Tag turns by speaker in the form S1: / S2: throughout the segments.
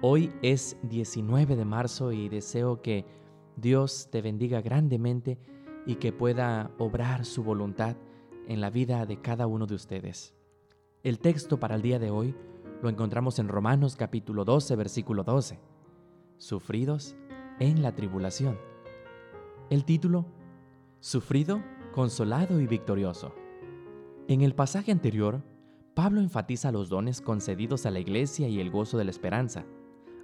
S1: Hoy es 19 de marzo y deseo que Dios te bendiga grandemente y que pueda obrar su voluntad en la vida de cada uno de ustedes. El texto para el día de hoy lo encontramos en Romanos capítulo 12, versículo 12. Sufridos en la tribulación. El título, Sufrido, consolado y victorioso. En el pasaje anterior, Pablo enfatiza los dones concedidos a la iglesia y el gozo de la esperanza.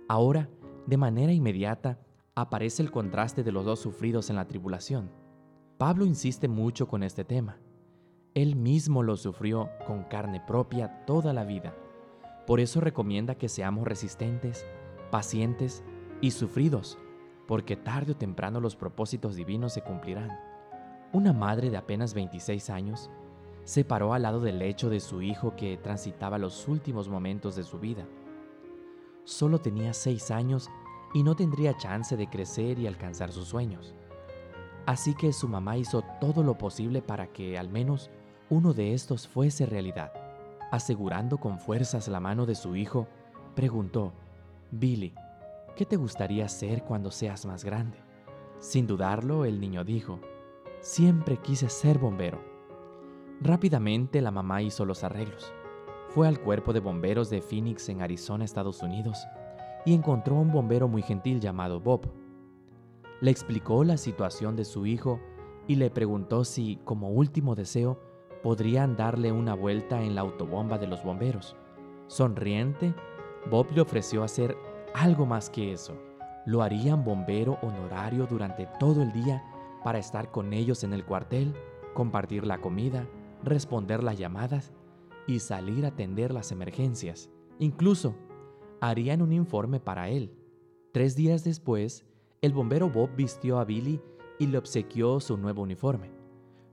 S1: Ahora, de manera inmediata, aparece el contraste de los dos sufridos en la tribulación. Pablo insiste mucho con este tema. Él mismo lo sufrió con carne propia toda la vida. Por eso recomienda que seamos resistentes, pacientes y sufridos, porque tarde o temprano los propósitos divinos se cumplirán. Una madre de apenas 26 años se paró al lado del lecho de su hijo que transitaba los últimos momentos de su vida solo tenía seis años y no tendría chance de crecer y alcanzar sus sueños. Así que su mamá hizo todo lo posible para que al menos uno de estos fuese realidad. Asegurando con fuerzas la mano de su hijo, preguntó, Billy, ¿qué te gustaría ser cuando seas más grande? Sin dudarlo, el niño dijo, siempre quise ser bombero. Rápidamente la mamá hizo los arreglos fue al cuerpo de bomberos de Phoenix en Arizona, Estados Unidos, y encontró a un bombero muy gentil llamado Bob. Le explicó la situación de su hijo y le preguntó si, como último deseo, podrían darle una vuelta en la autobomba de los bomberos. Sonriente, Bob le ofreció hacer algo más que eso. Lo harían bombero honorario durante todo el día para estar con ellos en el cuartel, compartir la comida, responder las llamadas y salir a atender las emergencias. Incluso harían un informe para él. Tres días después, el bombero Bob vistió a Billy y le obsequió su nuevo uniforme.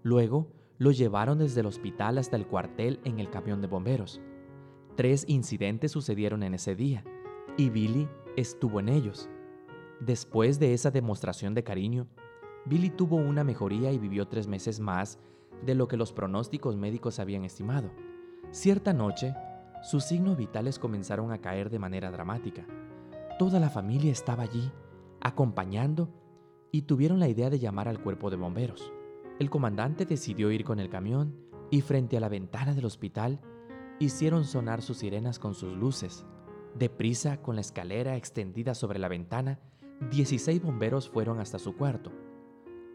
S1: Luego, lo llevaron desde el hospital hasta el cuartel en el camión de bomberos. Tres incidentes sucedieron en ese día y Billy estuvo en ellos. Después de esa demostración de cariño, Billy tuvo una mejoría y vivió tres meses más de lo que los pronósticos médicos habían estimado. Cierta noche, sus signos vitales comenzaron a caer de manera dramática. Toda la familia estaba allí, acompañando, y tuvieron la idea de llamar al cuerpo de bomberos. El comandante decidió ir con el camión y frente a la ventana del hospital hicieron sonar sus sirenas con sus luces. Deprisa, con la escalera extendida sobre la ventana, 16 bomberos fueron hasta su cuarto.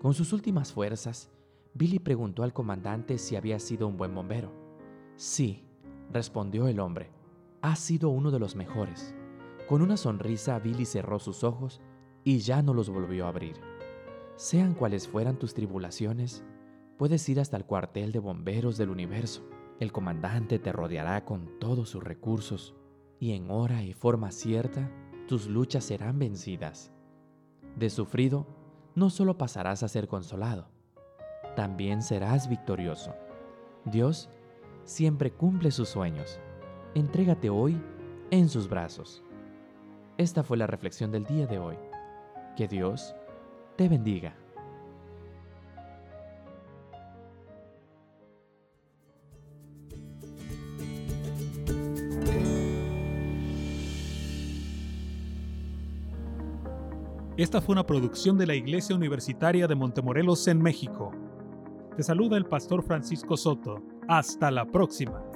S1: Con sus últimas fuerzas, Billy preguntó al comandante si había sido un buen bombero. Sí, respondió el hombre, ha sido uno de los mejores. Con una sonrisa, Billy cerró sus ojos y ya no los volvió a abrir. Sean cuales fueran tus tribulaciones, puedes ir hasta el cuartel de bomberos del universo. El comandante te rodeará con todos sus recursos y en hora y forma cierta tus luchas serán vencidas. De sufrido, no solo pasarás a ser consolado, también serás victorioso. Dios siempre cumple sus sueños. Entrégate hoy en sus brazos. Esta fue la reflexión del día de hoy. Que Dios te bendiga.
S2: Esta fue una producción de la Iglesia Universitaria de Montemorelos en México. Te saluda el pastor Francisco Soto. Hasta la próxima.